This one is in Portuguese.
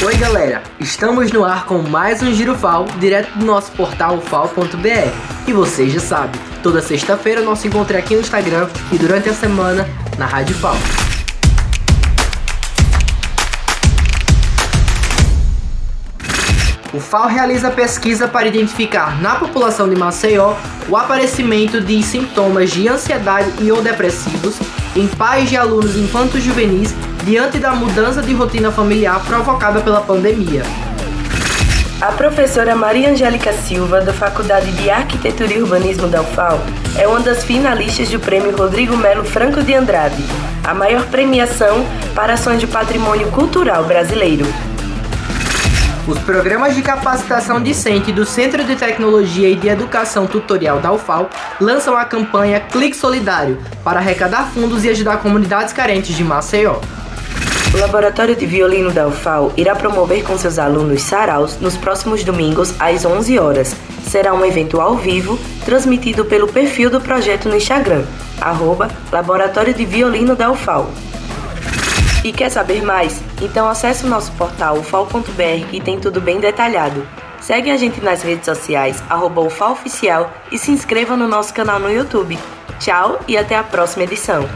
Oi galera, estamos no ar com mais um Giro FAO, direto do nosso portal fal.br. E você já sabe, toda sexta-feira nosso encontro é aqui no Instagram e durante a semana na Rádio FAO. O FAO realiza pesquisa para identificar na população de Maceió o aparecimento de sintomas de ansiedade e ou depressivos em pais de alunos infantos juvenis diante da mudança de rotina familiar provocada pela pandemia. A professora Maria Angélica Silva, da Faculdade de Arquitetura e Urbanismo da UFAL, é uma das finalistas do Prêmio Rodrigo Melo Franco de Andrade, a maior premiação para ações de patrimônio cultural brasileiro. Os programas de capacitação discente do Centro de Tecnologia e de Educação Tutorial da UFAL lançam a campanha Clique Solidário para arrecadar fundos e ajudar comunidades carentes de Maceió. O Laboratório de Violino da UFAL irá promover com seus alunos saraus nos próximos domingos às 11 horas. Será um evento ao vivo, transmitido pelo perfil do projeto no Instagram, arroba Laboratório de Violino da UFAL. E quer saber mais? Então acesse o nosso portal ufal.br que tem tudo bem detalhado. Segue a gente nas redes sociais, arroba UFAOficial e se inscreva no nosso canal no YouTube. Tchau e até a próxima edição.